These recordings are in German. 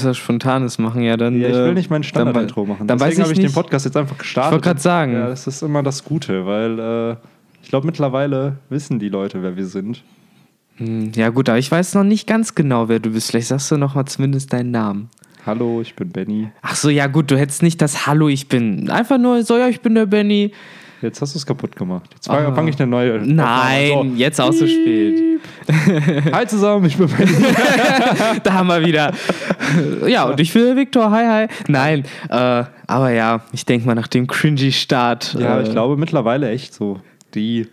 willst was Spontanes machen, ja dann. Ja, ich will äh, nicht mein Standard-Intro machen. Dann Deswegen habe ich den. Podcast jetzt einfach gestartet. Ich wollte gerade sagen. Ja, das ist immer das Gute, weil äh, ich glaube, mittlerweile wissen die Leute, wer wir sind. Hm, Ja, gut, aber ich weiß noch nicht ganz genau, wer du bist. Vielleicht sagst du noch mal zumindest deinen Namen. Hallo, ich bin Benny. Ach so, ja, gut, du hättest nicht das Hallo, ich bin. Einfach nur so, ja, ich bin der Benny. Jetzt hast du es kaputt gemacht. Jetzt fange Ah. fang ich eine neue. Nein, Aufnahme an. jetzt auch so spät. So. Hi zusammen, ich bin da haben wir wieder. Ja, und ich bin Viktor. Hi, hi. Nein, äh, aber ja, ich denke mal nach dem cringy Start. ja, äh, ich glaube mittlerweile echt so. Die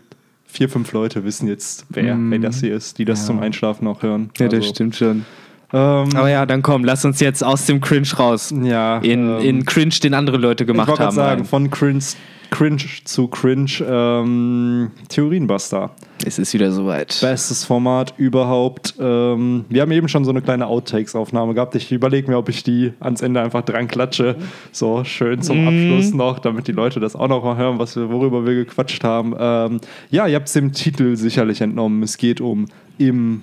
vier, fünf Leute wissen jetzt, wer, Mm. wer das hier ist, die das zum Einschlafen auch hören. Ja, das Also, stimmt schon. Ähm, Aber ja, dann komm, lass uns jetzt aus dem Cringe raus. ja, In, ähm, in Cringe, den andere Leute ich gemacht wollte gerade haben. sagen, rein. von Cringe, Cringe zu Cringe, ähm, Theorienbuster. Es ist wieder soweit. Bestes Format überhaupt. Ähm, wir haben eben schon so eine kleine Outtakes-Aufnahme gehabt. Ich überlege mir, ob ich die ans Ende einfach dran klatsche. So schön zum Mhm. Abschluss noch, damit die Leute das auch noch mal hören, was wir, worüber wir gequatscht haben. Ähm, ja, ihr habt es dem Titel sicherlich entnommen. Es geht um im,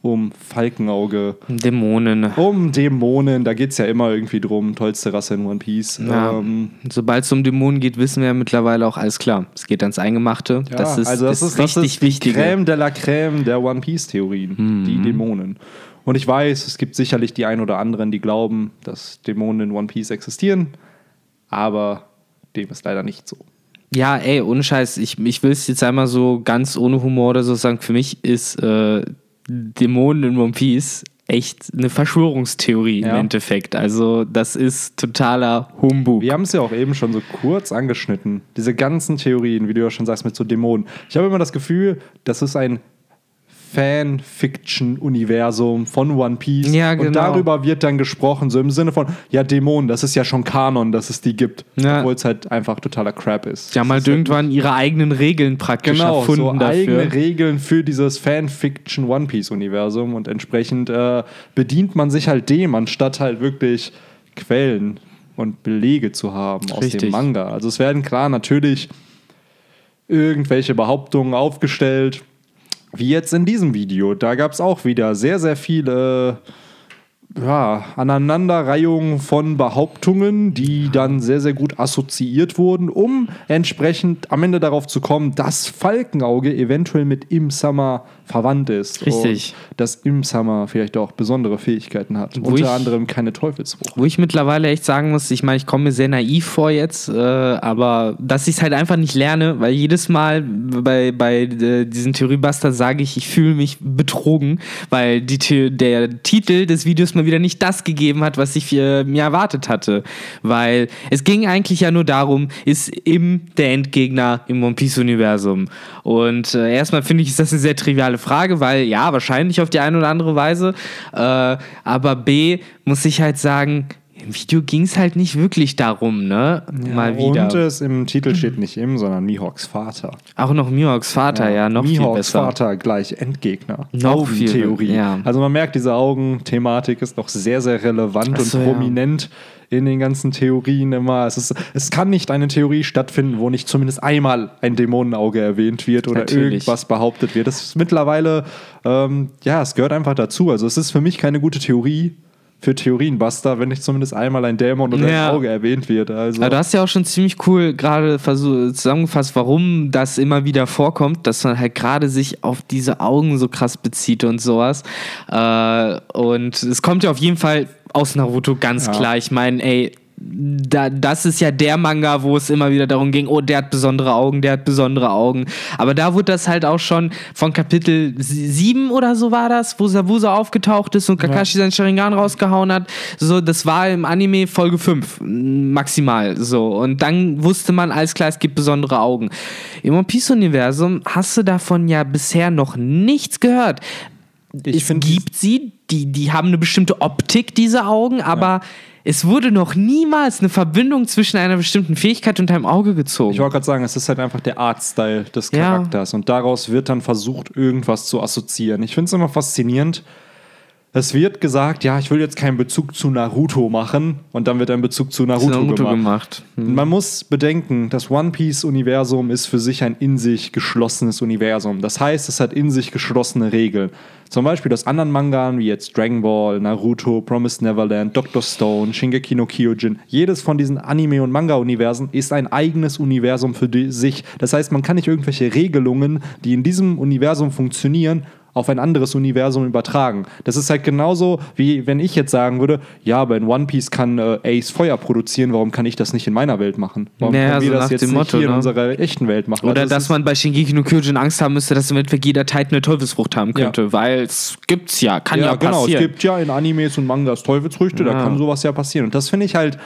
um Falkenauge, Dämonen. um Dämonen. Da geht es ja immer irgendwie drum. Tollste Rasse in One Piece. Ja. Ähm, Sobald es um Dämonen geht, wissen wir ja mittlerweile auch alles klar. Es geht ans Eingemachte. Ja, das ist, also das, ist, das richtig ist die wichtig. Crème de la Crème der One Piece Theorien, Mhm. die Dämonen. Und ich weiß, es gibt sicherlich die ein oder anderen, die glauben, dass Dämonen in One Piece existieren, aber dem ist leider nicht so. Ja, ey, ohne Scheiß, ich, ich will es jetzt einmal so ganz ohne Humor oder so sagen. Für mich ist äh, Dämonen in One Piece echt eine Verschwörungstheorie Ja. im Endeffekt. Also, das ist totaler Humbug. Wir haben es ja auch eben schon so kurz angeschnitten. Diese ganzen Theorien, wie du ja schon sagst, mit so Dämonen. Ich habe immer das Gefühl, das ist ein Fan-Fiction-Universum von One Piece. Ja, genau. Und darüber wird dann gesprochen, so im Sinne von, ja, Dämonen, das ist ja schon Kanon, dass es die gibt. Ja. Obwohl es halt einfach totaler Crap ist. Sie haben halt ist irgendwann ihre eigenen Regeln praktisch Genau, erfunden so dafür. eigene Regeln für dieses Fanfiction One Piece Universum und entsprechend äh, bedient man sich halt dem, anstatt halt wirklich Quellen und Belege zu haben aus Richtig. dem Manga. Also es werden klar natürlich irgendwelche Behauptungen aufgestellt, wie jetzt in diesem Video. Da gab es auch wieder sehr, sehr viele ja, Aneinanderreihungen von Behauptungen, die dann sehr, sehr gut assoziiert wurden, um entsprechend am Ende darauf zu kommen, dass Falkenauge eventuell mit Im-Summer verwandt ist. Richtig. Und dass Im-Summer vielleicht auch besondere Fähigkeiten hat. Wo Unter ich- anderem keine Teufelsfrucht. Wo ich mittlerweile echt sagen muss, ich meine, ich komme mir sehr naiv vor jetzt, äh, aber dass ich es halt einfach nicht lerne, weil jedes Mal bei, bei äh, diesen Theoriebuster sage ich, ich fühle mich betrogen, weil die, der Titel des Videos mal wieder nicht das gegeben hat, was ich äh, mir erwartet hatte. Weil es ging eigentlich ja nur darum, ist im der Endgegner im One Piece Universum. Und äh, erstmal finde ich, ist das eine sehr triviale Frage, weil ja, wahrscheinlich auf die eine oder andere Weise. Äh, aber B, muss ich halt sagen, im Video ging es halt nicht wirklich darum, ne? Mal wieder. Und es im Titel steht nicht Im, sondern Mihawks Vater. Auch noch Mihawks Vater, ja, noch viel Mihawks besser. Vater gleich Endgegner. Noch viel- Augentheorie. ja. Also man merkt, diese Augenthematik ist noch sehr, sehr relevant so, und ja. prominent in den ganzen Theorien immer. Es, ist, es kann nicht eine Theorie stattfinden, wo nicht zumindest einmal ein Dämonenauge erwähnt wird oder Natürlich. irgendwas behauptet wird. Das ist mittlerweile, ähm, ja, es gehört einfach dazu. Also es ist für mich keine gute Theorie für Theorienbuster, wenn nicht zumindest einmal ein Dämon oder Ja. ein Auge erwähnt wird. Also, Aber du hast ja auch schon ziemlich cool gerade zusammengefasst, warum das immer wieder vorkommt, dass man halt gerade sich auf diese Augen so krass bezieht und sowas. Äh, und es kommt ja auf jeden Fall aus Naruto ganz Ja. klar. Ich meine, ey, da, das ist ja der Manga, wo es immer wieder darum ging, oh, der hat besondere Augen, der hat besondere Augen. Aber da wurde das halt auch schon von Kapitel 7 oder so war das, wo Sabusa aufgetaucht ist und Kakashi seinen Sharingan rausgehauen hat. So, das war im Anime Folge 5 mm, maximal so. Und dann wusste man, alles klar, es gibt besondere Augen. Im One Piece Universum hast du davon ja bisher noch nichts gehört. Ich es gibt sie, die, die haben eine bestimmte Optik, diese Augen, aber es wurde noch niemals eine Verbindung zwischen einer bestimmten Fähigkeit und einem Auge gezogen. Ich wollte gerade sagen, es ist halt einfach der Artstyle des Ja. Charakters und daraus wird dann versucht, irgendwas zu assoziieren. Ich finde es immer faszinierend. Es wird gesagt, ja, ich will jetzt keinen Bezug zu Naruto machen und dann wird ein Bezug zu Naruto, Naruto gemacht. gemacht. Hm. Und Man muss bedenken, das One Piece-Universum ist für sich ein in sich geschlossenes Universum. Das heißt, es hat in sich geschlossene Regeln. zum Beispiel aus anderen Mangan, wie jetzt Dragon Ball, Naruto, Promised Neverland, Doctor Stone, Shingeki no Kyojin. Jedes von diesen Anime- und Manga-Universen ist ein eigenes Universum für sich. Das heißt, man kann nicht irgendwelche Regelungen, die in diesem Universum funktionieren, auf ein anderes Universum übertragen. Das ist halt genauso, wie wenn ich jetzt sagen würde, ja, aber in One Piece kann äh, Ace Feuer produzieren, warum kann ich das nicht in meiner Welt machen? Warum Naja, können wir so das jetzt nicht Motto, hier in ne? unserer echten Welt machen? Oder Also es dass man bei Shingeki no Kyojin Angst haben müsste, dass im Endeffekt jeder Titan eine Teufelsfrucht haben könnte, weil es gibt's ja, kann ja, ja, genau. Es passieren. gibt ja in Animes und Mangas Teufelsfrüchte, da Ja. kann sowas ja passieren. Und das finde ich halt,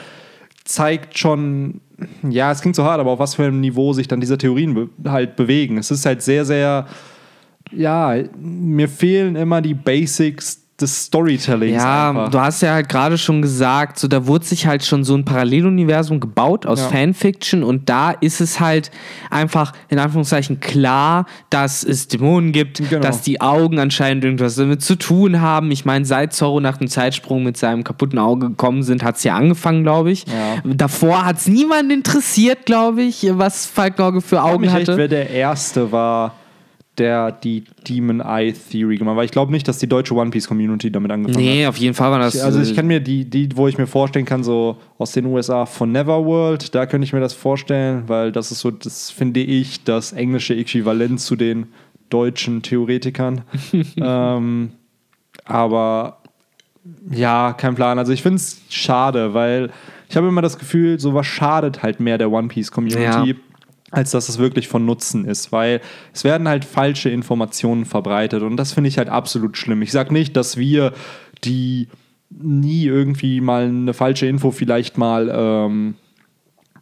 zeigt schon, ja, es klingt so hart, aber auf was für einem Niveau sich dann diese Theorien be halt bewegen. Es ist halt sehr, sehr, ja, mir fehlen immer die Basics des Storytellings. Ja, einfach. du hast ja halt gerade schon gesagt, so da wurde sich halt schon so ein Paralleluniversum gebaut aus Ja. Fanfiction und da ist es halt einfach in Anführungszeichen klar, dass es Dämonen gibt, Genau. dass die Augen anscheinend irgendwas damit zu tun haben. Ich meine, seit Zorro nach dem Zeitsprung mit seinem kaputten Auge gekommen sind, hat es ja angefangen, glaube ich. Ja. Davor hat es niemanden interessiert, glaube ich, was Falkenauge für Ich Augen echt, hatte. wer der Erste war, der die Demon Eye Theory gemacht hat. Weil ich glaube nicht, dass die deutsche One Piece Community damit angefangen hat. Nee, auf jeden Fall war das. Also ich äh, kann mir die, die, wo ich mir vorstellen kann, so aus den USA von Neverworld, da könnte ich mir das vorstellen, weil das ist so, das finde ich, das englische Äquivalent zu den deutschen Theoretikern. ähm, aber ja, kein Plan. Also ich finde es schade, weil ich habe immer das Gefühl, sowas schadet halt mehr der One Piece Community. Ja. Als dass es wirklich von Nutzen ist, weil es werden halt falsche Informationen verbreitet und das finde ich halt absolut schlimm. Ich sage nicht, dass wir die nie irgendwie mal eine falsche Info vielleicht mal ähm,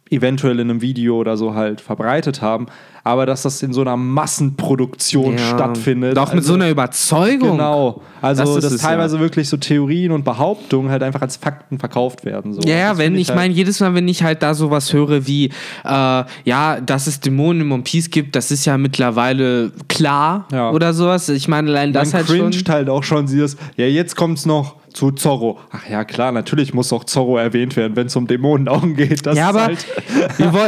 eventuell in einem Video oder so halt verbreitet haben, aber dass das in so einer Massenproduktion ja, stattfindet. Doch mit also- so einer Überzeugung. Genau. Also, Das dass teilweise wirklich so Theorien und Behauptungen halt einfach als Fakten verkauft werden. So. Ja, ja, Das wenn find ich halt- meine, jedes Mal, wenn ich halt da sowas höre wie, äh, ja, dass es Dämonen im One Piece gibt, das ist ja mittlerweile klar Ja. oder sowas. Ich meine, allein das man halt schon. cringed halt auch schon dieses, ja, jetzt kommt's noch zu Zorro. Ach ja, klar, natürlich muss auch Zorro erwähnt werden, wenn es um Dämonenaugen geht. Das Ja, aber halt,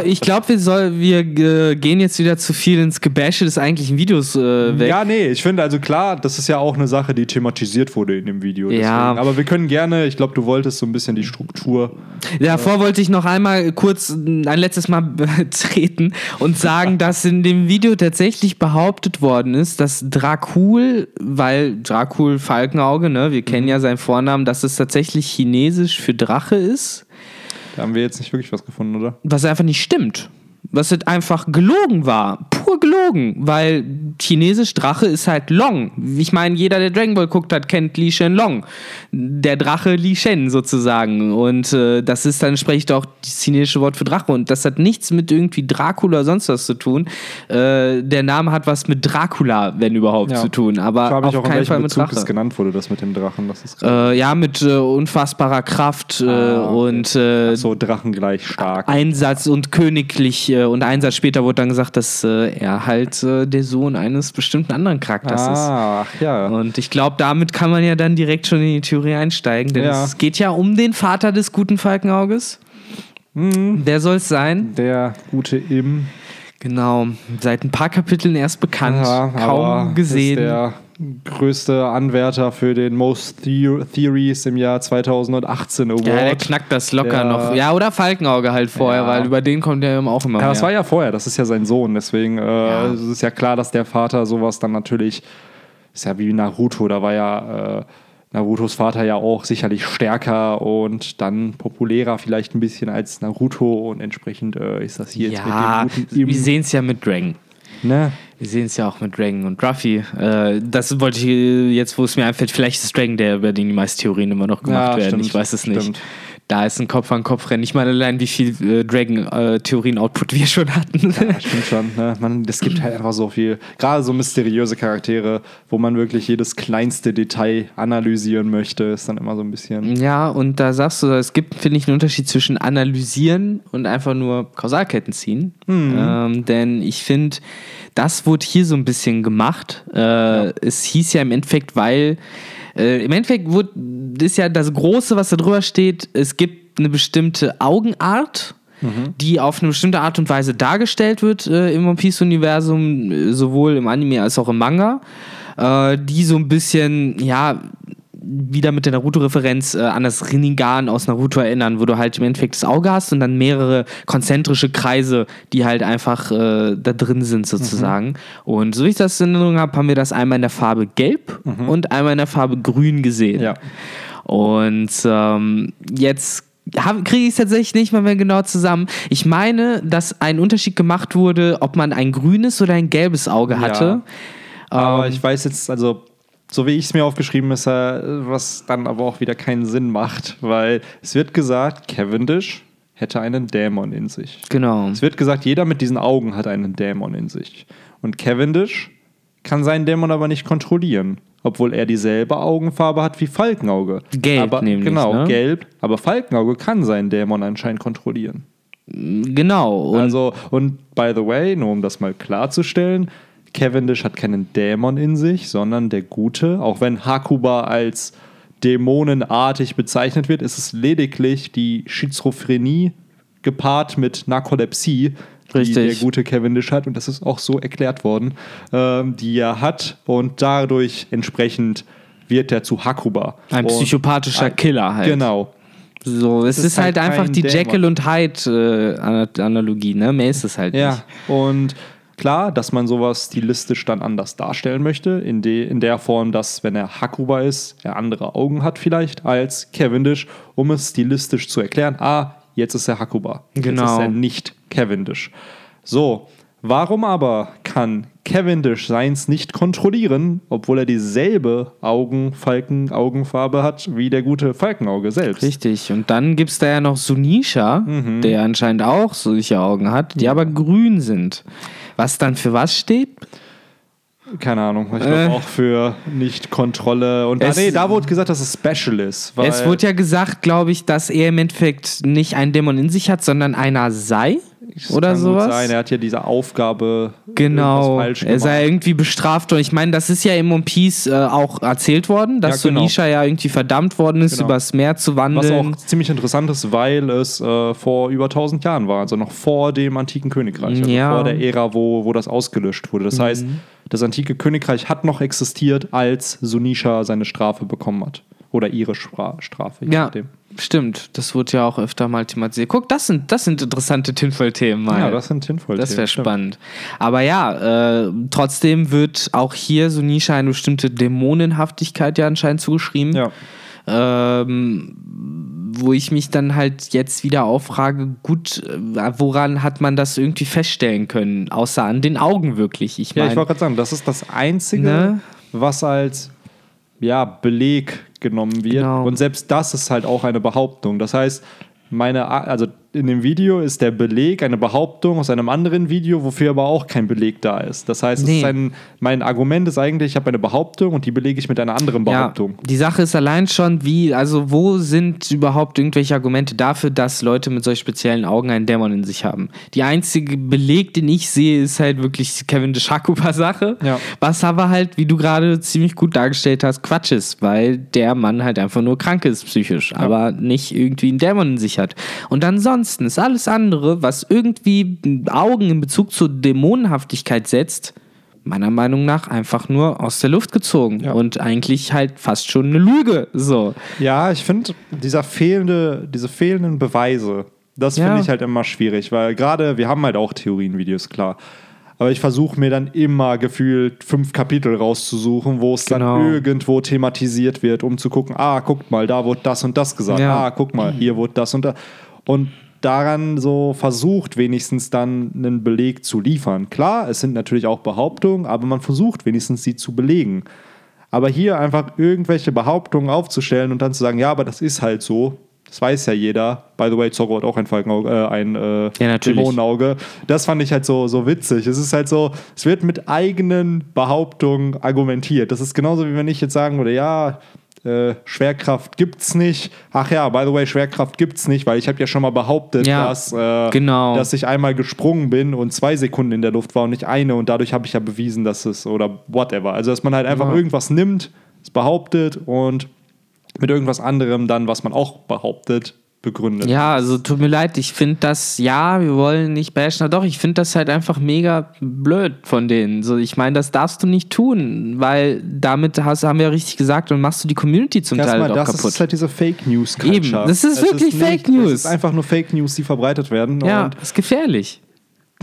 ich glaube, wir, soll- wir äh, gehen jetzt wieder zu viel ins Gebäsche des eigentlichen Videos äh, weg. ja, nee, ich finde also klar, das ist ja auch eine Sache, die thematisiert wurde in dem Video. Ja. Aber wir können gerne, ich glaube, du wolltest so ein bisschen die Struktur. Davor wollte ich noch einmal kurz ein letztes Mal treten und sagen, dass in dem Video tatsächlich behauptet worden ist, dass Dracul, weil Dracul Falkenauge, ne, wir kennen ja seinen Vornamen, dass es tatsächlich chinesisch für Drache ist, Da haben wir jetzt nicht wirklich was gefunden, oder? was einfach nicht stimmt. Was halt einfach gelogen war. Pur gelogen. Weil chinesisch Drache ist halt Long. Ich meine, jeder, der Dragon Ball guckt hat, kennt Li Shen Long. Der Drache Li Shen sozusagen. Und äh, das ist dann entsprechend auch das chinesische Wort für Drache. Und das hat nichts mit irgendwie Dracula oder sonst was zu tun. Äh, der Name hat was mit Dracula, wenn überhaupt, Ja. zu tun. Aber Ich auf auch, in keinen Fall mit Bezug Drache. es genannt wurde, das mit dem Drachen. Das ist Äh, ja, mit äh, unfassbarer Kraft äh, Ah, und äh, so Drachen gleich stark. Einsatz und königlich äh, und Einsatz später wurde dann gesagt, dass äh, er halt äh, der Sohn eines bestimmten anderen Charakters Ah, ach ja. ist. Und ich glaube, damit kann man ja dann direkt schon in die Theorie einsteigen, denn Ja. es geht ja um den Vater des guten Falkenauges. Mhm. Wer soll es sein? Der gute Im. Genau, seit ein paar Kapiteln erst bekannt, aber kaum gesehen. Ist der größte Anwärter für den Most The Theories im Jahr 2018 Award. ja, der knackt das locker Der- noch. Ja, oder Falkenauge halt vorher, Ja. weil über den kommt er auch immer Ja, das war ja vorher, das ist ja sein Sohn, deswegen äh, Ja. es ist ja klar, dass der Vater sowas dann natürlich, ist ja wie Naruto, da war ja äh, Narutos Vater ja auch sicherlich stärker und dann populärer vielleicht ein bisschen als Naruto und entsprechend äh, ist das hier ja, jetzt mit dem guten wir sehen es ja mit Dragon. Ne? Wir sehen es ja auch mit Dragon und Ruffy. Äh, das wollte ich äh, jetzt, wo es mir einfällt, vielleicht ist Dragon, der über den die meisten Theorien immer noch gemacht Ja, werden. stimmt, ich weiß es nicht. Da ist ein Kopf an Kopf rennen. Ich meine allein, wie viel äh, Dragon-Theorien-Output wir schon hatten. Ja, stimmt schon. Ne? Man, es gibt halt einfach so viel, gerade so mysteriöse Charaktere, wo man wirklich jedes kleinste Detail analysieren möchte, ist dann immer so ein bisschen. Ja, und da sagst du, es gibt, finde ich, einen Unterschied zwischen analysieren und einfach nur Kausalketten ziehen. Mhm. Ähm, denn ich finde, das wurde hier so ein bisschen gemacht. Äh, Es hieß ja im Endeffekt, weil äh, im Endeffekt wurde, ist ja das Große, was da drüber steht, es gibt eine bestimmte Augenart. Die auf eine bestimmte Art und Weise dargestellt wird äh, im One Piece-Universum, sowohl im Anime als auch im Manga. äh, die so ein bisschen, ja, wieder mit der Naruto-Referenz äh, an das Rinnegan aus Naruto erinnern, wo du halt im Endeffekt das Auge hast und dann mehrere konzentrische Kreise, die halt einfach äh, da drin sind sozusagen. Mhm. Und so wie ich das in Erinnerung habe, haben wir das einmal in der Farbe Gelb mhm. und einmal in der Farbe Grün gesehen. Ja. Und ähm, jetzt kriege ich es tatsächlich nicht mal mehr genau zusammen. Ich meine, dass ein Unterschied gemacht wurde, ob man ein grünes oder ein gelbes Auge hatte. Ja. Aber ähm, ich weiß jetzt, also so wie ich es mir aufgeschrieben ist, was dann aber auch wieder keinen Sinn macht, weil es wird gesagt, Cavendish hätte einen Dämon in sich. Genau. Es wird gesagt, jeder mit diesen Augen hat einen Dämon in sich. Und Cavendish kann seinen Dämon aber nicht kontrollieren obwohl er dieselbe Augenfarbe hat wie Falkenauge. Gelb, aber, nämlich. Genau, ne? gelb. Aber Falkenauge kann seinen Dämon anscheinend kontrollieren. Genau. Und also, und by the way, nur um das mal klarzustellen, Cavendish hat keinen Dämon in sich, sondern der Gute, auch wenn Hakuba als dämonenartig bezeichnet wird, ist es lediglich die Schizophrenie gepaart mit Narkolepsie, Richtig. die der gute Cavendish hat, und das ist auch so erklärt worden, ähm, die er hat und dadurch entsprechend wird er zu Hakuba. Ein psychopathischer ein, Killer halt. Genau. So, es ist, ist, halt, halt einfach die Dämon. Jekyll und Hyde äh, Analogie, ne? Mehr ist es halt ja. nicht. Und klar, dass man sowas stilistisch dann anders darstellen möchte, in, de, in der Form, dass, wenn er Hakuba ist, er andere Augen hat vielleicht als Cavendish, um es stilistisch zu erklären. Ah, jetzt ist er Hakuba. Genau. Jetzt ist er nicht Cavendish. So, warum aber kann Cavendish seins nicht kontrollieren, obwohl er dieselbe Augenfalken-Augenfarbe hat wie der gute Falkenauge selbst? Richtig. Und dann gibt es da ja noch Sunisha, mhm. der anscheinend auch solche Augen hat, die aber grün sind. Was dann für was steht? Keine Ahnung. Ich glaube äh, auch für Nicht-Kontrolle. Und da, nee, da wurde gesagt, dass es Special ist. es wurde ja gesagt, glaube ich, dass er im Endeffekt nicht einen Dämon in sich hat, sondern einer sei. Oder kann sowas? Sein. Er hat ja diese Aufgabe genau. Er sei irgendwie bestraft worden. Ich meine, das ist ja im One Piece äh, auch erzählt worden, dass ja, genau. Sonisha ja irgendwie verdammt worden ist, genau. übers Meer zu wandeln. Was auch ziemlich interessant ist, weil es äh, vor über 1000 Jahren war, also noch vor dem antiken Königreich, also ja. vor der Ära, wo, wo das ausgelöscht wurde. Das mhm. heißt, das antike Königreich hat noch existiert, als Sunisha seine Strafe bekommen hat. Oder ihre Strafe. Ja, nachdem. stimmt. Das wurde ja auch öfter mal thematisiert. Guck, das sind, das sind interessante Tinfoil-Themen. Ja, das sind Tinfoil-Themen. Das wäre spannend. Aber ja, äh, trotzdem wird auch hier Sunisha eine bestimmte Dämonenhaftigkeit ja anscheinend zugeschrieben. Ja. Ähm, wo ich mich dann halt jetzt wieder auffrage, gut, äh, woran hat man das irgendwie feststellen können, außer an den Augen wirklich? Ich mein, ja, ich wollte gerade sagen, das ist das Einzige, ne? was als ja, Beleg genommen wird. Genau. Und selbst das ist halt auch eine Behauptung. Das heißt, meine, also in dem Video ist der Beleg eine Behauptung aus einem anderen Video, wofür aber auch kein Beleg da ist. Das heißt, nee. ist ein, mein Argument ist eigentlich, ich habe eine Behauptung und die belege ich mit einer anderen Behauptung. Ja, die Sache ist allein schon, wie, also wo sind überhaupt irgendwelche Argumente dafür, dass Leute mit solch speziellen Augen einen Dämon in sich haben? Die einzige Beleg, den ich sehe, ist halt wirklich Kevin de Shakupa-Sache. Ja. Was aber halt, wie du gerade ziemlich gut dargestellt hast, Quatsch ist, weil der Mann halt einfach nur krank ist psychisch, ja. aber nicht irgendwie einen Dämon in sich hat. Und ansonsten ansonsten ist alles andere, was irgendwie Augen in Bezug zur Dämonenhaftigkeit setzt, meiner Meinung nach einfach nur aus der Luft gezogen ja. und eigentlich halt fast schon eine Lüge. So. Ja, ich finde dieser fehlende, diese fehlenden Beweise, das ja. finde ich halt immer schwierig, weil gerade wir haben halt auch Theorienvideos, klar. Aber ich versuche mir dann immer gefühlt fünf Kapitel rauszusuchen, wo es genau. dann irgendwo thematisiert wird, um zu gucken, ah, guckt mal, da wurde das und das gesagt. Ja. Ah, guck mal, hier wurde das und das. Und daran so versucht, wenigstens dann einen Beleg zu liefern. Klar, es sind natürlich auch Behauptungen, aber man versucht wenigstens sie zu belegen. Aber hier einfach irgendwelche Behauptungen aufzustellen und dann zu sagen, ja, aber das ist halt so, das weiß ja jeder. By the way, Zorro hat auch ein Falkenauge, äh, ein äh, ja, Dämonenauge. Das fand ich halt so, so witzig. Es ist halt so, es wird mit eigenen Behauptungen argumentiert. Das ist genauso wie wenn ich jetzt sagen würde, ja, äh, Schwerkraft gibt's nicht. Ach ja, by the way, Schwerkraft gibt's nicht, weil ich habe ja schon mal behauptet, ja, dass, äh, genau. dass ich einmal gesprungen bin und zwei Sekunden in der Luft war und nicht eine und dadurch habe ich ja bewiesen, dass es oder whatever. Also dass man halt einfach ja. irgendwas nimmt, es behauptet und mit irgendwas anderem dann, was man auch behauptet, begründet. Ja, also tut mir leid, ich finde das, ja, wir wollen nicht bashen, doch, ich finde das halt einfach mega blöd von denen. So, ich meine, das darfst du nicht tun, weil damit hast, haben wir ja richtig gesagt, und machst du die Community zum Teil Erstmal, doch das kaputt. ist halt diese Fake News Culture. Eben, das ist Es wirklich Fake nicht, News. Es ist einfach nur Fake News, die verbreitet werden. ja, ist gefährlich.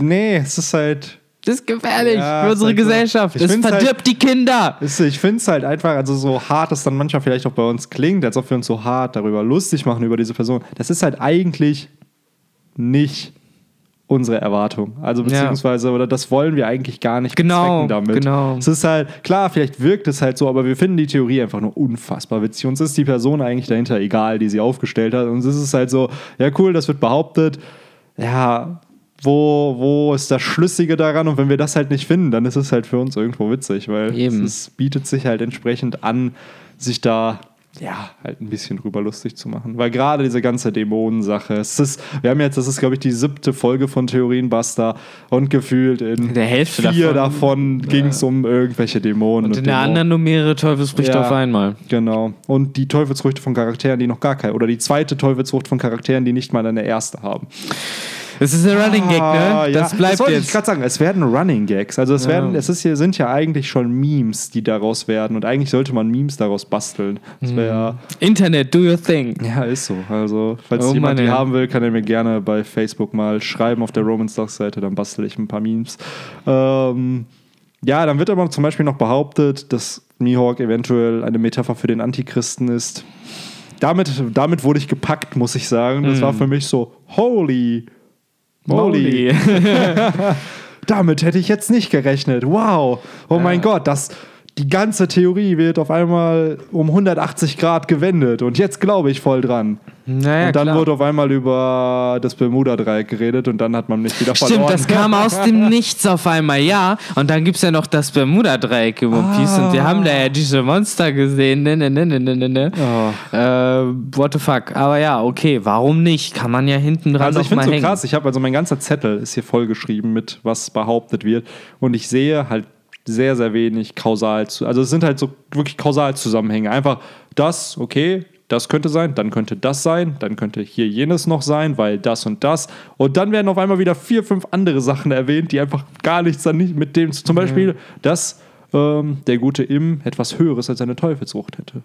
nee, es ist halt Das ist gefährlich Ja, für unsere halt. Gesellschaft. Es find's halt- verdirbt die Kinder. Ist- Ich finde es halt einfach, also so hart es dann manchmal vielleicht auch bei uns klingt, als ob wir uns so hart darüber lustig machen, über diese Person. Das ist halt eigentlich nicht unsere Erwartung. Also beziehungsweise, oder das wollen wir eigentlich gar nicht Genau, damit. genau. Es ist halt, klar, vielleicht wirkt es halt so, aber wir finden die Theorie einfach nur unfassbar witzig. Uns ist die Person eigentlich dahinter egal, die sie aufgestellt hat. Und es ist halt so, ja cool, das wird behauptet. Ja, wo, wo ist das Schlüssige daran? Und wenn wir das halt nicht finden, dann ist es halt für uns irgendwo witzig, weil Eben. es ist, bietet sich halt entsprechend an, sich da ja, halt ein bisschen drüber lustig zu machen. Weil gerade diese ganze Dämonensache, es ist, wir haben jetzt, das ist, glaube ich, die siebte Folge von Theorienbuster und gefühlt in Der Hälfte vier davon, davon, ging es um irgendwelche Dämonen. Und in der Dämonen. anderen nur mehrere Teufelsfrüchte Ja. auf einmal. Genau. Und die Teufelsfrüchte von Charakteren, die noch gar keine, oder die zweite Teufelsfrucht von Charakteren, die nicht mal eine erste haben. Das ist der Running Gag, Ah, ne? ja. Das bleibt das wollte ich jetzt. gerade sagen. Es werden Running Gags. Also es Ja. werden, es ist hier, sind ja eigentlich schon Memes, die daraus werden. Und eigentlich sollte man Memes daraus basteln. Das wäre Internet, do your thing. ja, ist so. Also, falls Oh jemand Mann, die haben will, kann er mir gerne bei Facebook mal schreiben auf der Roman Stocks Seite, dann bastel ich ein paar Memes. Ähm, ja, dann wird aber zum Beispiel noch behauptet, dass Mihawk eventuell eine Metapher für den Antichristen ist. Damit, damit wurde ich gepackt, muss ich sagen. Das war für mich so, holy moly. Damit hätte ich jetzt nicht gerechnet. Wow. Oh mein Gott, das, die ganze Theorie wird auf einmal um 180 Grad gewendet. Und jetzt glaube ich voll dran. Naja, und dann klar. wurde auf einmal über das Bermuda-Dreieck geredet und dann hat man mich wieder verloren. Stimmt, das kam aus dem Nichts auf einmal, ja. Und dann gibt es ja noch das Bermuda-Dreieck im One Piece und wir haben da ja diese Monster gesehen. Ne, ne, ne, ne, ne, ne. Oh. Äh, what the fuck. Aber ja, okay, warum nicht? Kann man ja hinten dran Also ich finde so hängen. krass, ich habe also mein ganzer Zettel ist hier vollgeschrieben mit was behauptet wird und ich sehe halt sehr sehr wenig kausal zu, also es sind halt so wirklich kausal Zusammenhänge. Einfach das, okay, das könnte sein, dann könnte das sein, dann könnte hier jenes noch sein, weil das und das und dann werden auf einmal wieder vier, fünf andere Sachen erwähnt, die einfach gar nichts dann nicht mit dem, zum Beispiel, dass ähm, der gute Im etwas Höheres als eine Teufelsfrucht hätte.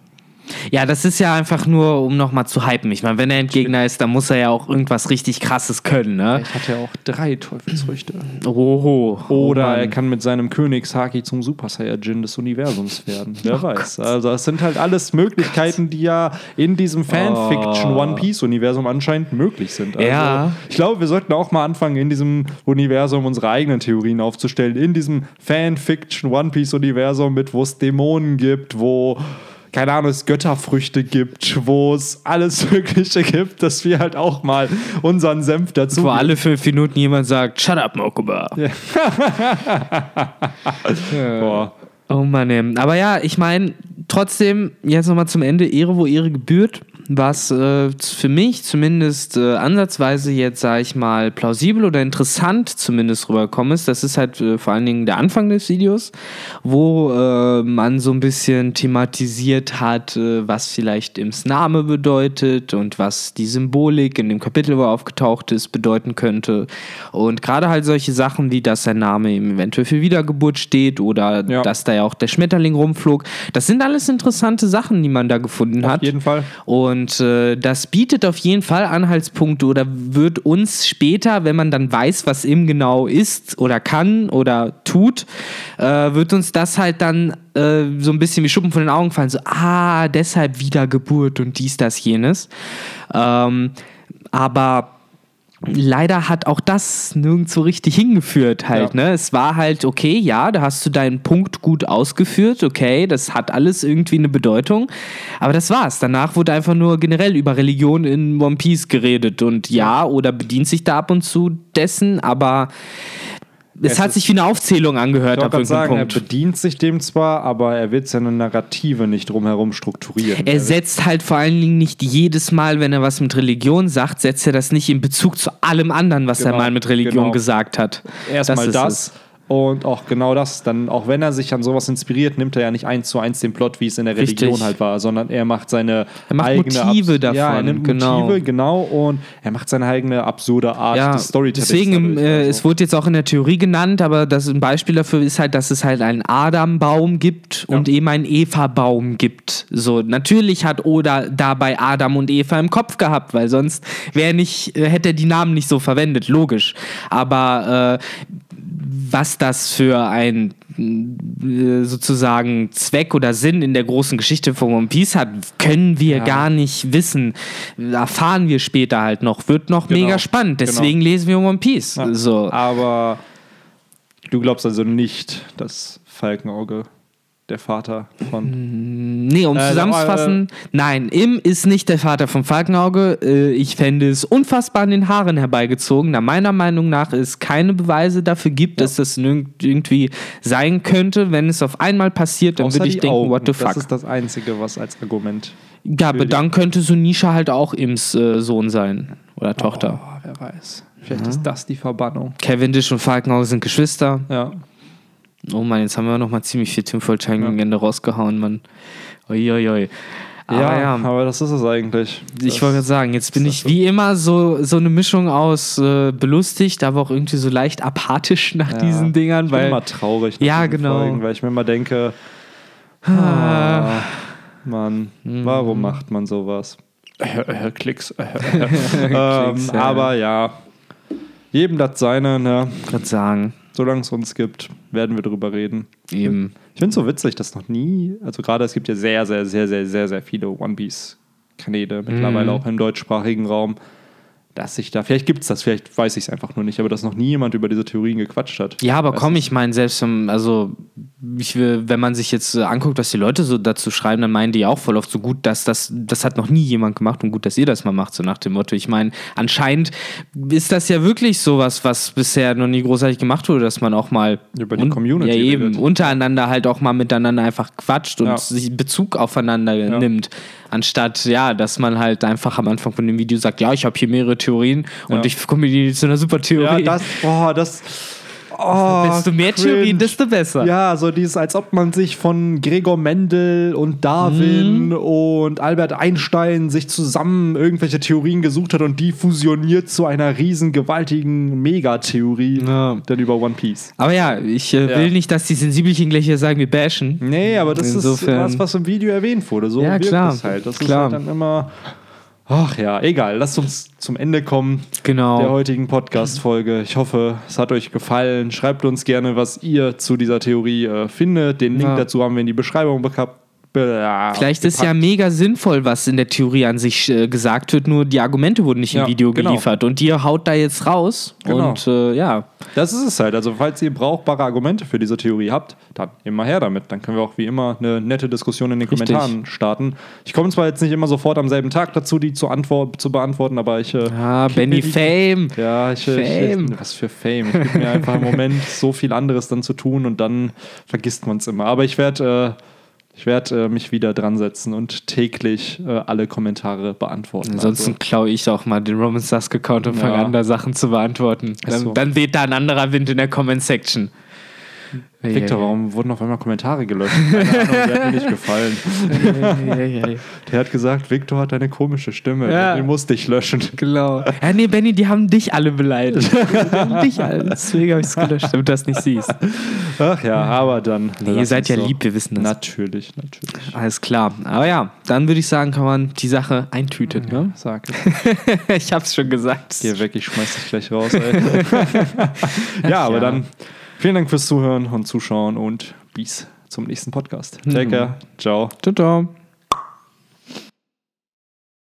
Ja, das ist ja einfach nur, um nochmal zu hypen. Ich meine, wenn er Endgegner ist, dann muss er ja auch irgendwas richtig krasses können, ne? Ich hatte ja auch drei Teufelsfrüchte. Oho. Oder oh er kann mit seinem Königshaki zum Super Saiyajin des Universums werden. Wer weiß. Also es sind halt alles Möglichkeiten, die ja in diesem Fanfiction Oh. One Piece Universum anscheinend möglich sind. Also Ja. Ich glaube, wir sollten auch mal anfangen, in diesem Universum unsere eigenen Theorien aufzustellen. In diesem Fanfiction One Piece Universum mit, wo es Dämonen gibt, wo keine Ahnung, es Götterfrüchte gibt, wo es alles Mögliche gibt, dass wir halt auch mal unseren Senf dazu Wo alle fünf Minuten jemand sagt, shut up, Mokuba. Boah. Oh Mann, aber ja, ich meine, trotzdem, jetzt nochmal zum Ende, Ehre, wo Ehre gebührt, was äh, für mich zumindest äh, ansatzweise jetzt, sage ich mal, plausibel oder interessant zumindest rüberkommen ist. Das ist halt äh, vor allen Dingen der Anfang des Videos, wo äh, man so ein bisschen thematisiert hat, äh, was vielleicht Ims Name bedeutet und was die Symbolik in dem Kapitel, wo er aufgetaucht ist, bedeuten könnte. Und gerade halt solche Sachen wie, dass sein Name eben eventuell für Wiedergeburt steht oder Ja. dass da ja auch der Schmetterling rumflog. Das sind alles interessante Sachen, die man da gefunden hat. Auf jeden Fall. Und äh, das bietet auf jeden Fall Anhaltspunkte oder wird uns später, wenn man dann weiß, was ihm genau ist oder kann oder tut, äh, wird uns das halt dann äh, so ein bisschen wie Schuppen von den Augen fallen. So, ah, deshalb Wiedergeburt und dies, das, jenes. Ähm, aber leider hat auch das nirgendwo richtig hingeführt halt, Ja. ne? Es war halt, okay, ja, da hast du deinen Punkt gut ausgeführt, okay, das hat alles irgendwie eine Bedeutung, aber das war's. Danach wurde einfach nur generell über Religion in One Piece geredet und ja, oder bedient sich da ab und zu dessen, aber es, Es hat sich wie eine Aufzählung angehört Ich ab irgendeinem sagen, er Punkt. bedient sich dem zwar, aber er wird seine Narrative nicht drumherum strukturieren. Er setzt halt vor allen Dingen nicht jedes Mal, wenn er was mit Religion sagt, setzt er das nicht in Bezug zu allem anderen, was er Genau, mal mit Religion genau. gesagt hat. Erstmal ist das. Und auch genau das, dann, auch wenn er sich an sowas inspiriert, nimmt er ja nicht eins zu eins den Plot, wie es in der Religion Richtig. halt war, sondern er macht seine Er macht eigene Motive Abs- Ja, er davon, nimmt genau. Motive, genau, und er macht seine eigene absurde Art Ja, des Storytellings. deswegen, äh, also. es wurde jetzt auch in der Theorie genannt, aber das ein Beispiel dafür ist halt, dass es halt einen Adam-Baum gibt und eben einen Eva-Baum gibt. So, natürlich hat Oda dabei Adam und Eva im Kopf gehabt, weil sonst wäre nicht, äh, hätte er die Namen nicht so verwendet, logisch. Aber äh, was das für ein äh, sozusagen Zweck oder Sinn in der großen Geschichte von One Piece hat, können wir gar nicht wissen. Erfahren wir später halt noch. Wird noch Genau. mega spannend. Genau. Deswegen lesen wir One Piece. Ja. So. Aber du glaubst also nicht, dass Falkenauge der Vater von. Nee, um Äh, zusammenzufassen, nein, Im ist nicht der Vater von Falkenauge. Äh, Ich fände es unfassbar an den Haaren herbeigezogen, da meiner Meinung nach es keine Beweise dafür gibt, dass das irgendwie sein könnte. Wenn es auf einmal passiert, dann Außer würde ich denken, Augen. what the Das fuck. ist das Einzige, was als Argument. Ja, aber dann könnte Sunisha halt auch Ims äh, Sohn sein oder Tochter. Oh, wer weiß. Vielleicht ist das die Verbannung. Cavendish und Falkenauge sind Geschwister. Ja. Oh Mann, jetzt haben wir noch mal ziemlich viel Tim Vollstein gegen Ende rausgehauen, Mann. Uiuiui. Aber ja, ja. aber das ist es eigentlich. Ich Das- wollte gerade sagen, jetzt bin ich wie immer so, so eine Mischung aus äh, belustigt, aber auch irgendwie so leicht apathisch nach Ja. diesen Dingern, Ich bin weil immer traurig. nach Ja, diesen genau. Folgen, weil ich mir immer denke, ah, Mann, Mhm. warum macht man sowas? Äh, Klicks. Äh, äh, Klicks, ähm, ja. aber ja, jedem das seine. Ne? gerade sagen, Solange es uns gibt, werden wir drüber reden. eben. Ich finde es so witzig, dass noch nie, also gerade es gibt ja sehr, sehr, sehr, sehr, sehr, sehr viele One Piece-Kanäle mittlerweile Mhm. auch im deutschsprachigen Raum, dass sich da, vielleicht gibt es das, vielleicht weiß ich es einfach nur nicht, aber dass noch nie jemand über diese Theorien gequatscht hat. Ja, aber komm, ich meine, selbst wenn, also, ich wenn man sich jetzt äh, anguckt, was die Leute so dazu schreiben, dann meinen die auch voll oft so gut, dass das, das hat noch nie jemand gemacht und gut, dass ihr das mal macht, so nach dem Motto. Ich meine, anscheinend ist das ja wirklich sowas, was bisher noch nie großartig gemacht wurde, dass man auch mal Über die Community ja, eben, redet. untereinander halt auch mal miteinander einfach quatscht und Ja. sich Bezug aufeinander nimmt. Anstatt, ja, dass man halt einfach am Anfang von dem Video sagt, ja, ich habe hier mehrere Theorien und Ja. ich kombiniere die zu einer super Theorie. Ja, das, boah, das. Oh, Desto mehr cringe. Theorien, desto besser. Ja, so dieses, als ob man sich von Gregor Mendel und Darwin Mhm. und Albert Einstein sich zusammen irgendwelche Theorien gesucht hat und die fusioniert zu einer riesen, gewaltigen Megatheorie Ja. dann über One Piece. Aber ja, ich äh, Ja. will nicht, dass die Sensibelchen gleich hier sagen, wir bashen. Nee, aber das Insofern- ist was, was im Video erwähnt wurde. So Ja, wirkt klar. es halt. Das Klar. ist halt dann immer. Ach ja, egal. Lasst uns zum Ende kommen Genau. der heutigen Podcast-Folge. Ich hoffe, es hat euch gefallen. Schreibt uns gerne, was ihr zu dieser Theorie äh, findet. Den Link Ja. dazu haben wir in die Beschreibung bekannt. Vielleicht ist ja mega sinnvoll, was in der Theorie an sich äh, gesagt wird, nur die Argumente wurden nicht Ja, im Video genau. geliefert. Und ihr haut da jetzt raus. Genau. Und äh, ja, Das ist es halt. Also, falls ihr brauchbare Argumente für diese Theorie habt, dann immer her damit. Dann können wir auch wie immer eine nette Diskussion in den Richtig. Kommentaren starten. Ich komme zwar jetzt nicht immer sofort am selben Tag dazu, die zu, antwort zu beantworten, aber ich. Äh, ah, Benny Fame. Ja, ich, Fame. ich was für Fame. Ich gebe mir einfach im Moment so viel anderes dann zu tun und dann vergisst man es immer. Aber ich werde äh, ich werd, äh, mich wieder dran setzen und täglich äh, alle Kommentare beantworten. Ansonsten klaue ich auch mal den Roman Susk-Account und fange Ja. an, da Sachen zu beantworten. Dann, so. dann weht da ein anderer Wind in der Comment-Section. Also, Victor, warum wurden auf einmal Kommentare gelöscht? Keine Ahnung, der hat mir nicht gefallen. Der hat gesagt, Victor hat eine komische Stimme. Ja. Den musste ich löschen. Genau. Ja, nee, Benny, die haben dich alle beleidigt. die haben dich alle. Deswegen habe ich es gelöscht, damit du das nicht siehst. Ach ja, aber dann. Nee, ihr seid ja doch- lieb, wir wissen das. Natürlich, natürlich. Alles klar. Aber ja, dann würde ich sagen, kann man die Sache eintüten. Ne? Sag es. ich hab's schon gesagt. Geh weg, ich schmeiß dich gleich raus, ja, aber Ja. dann vielen Dank fürs Zuhören und Zuschauen und bis zum nächsten Podcast. Take care. Ciao. Ciao, ciao.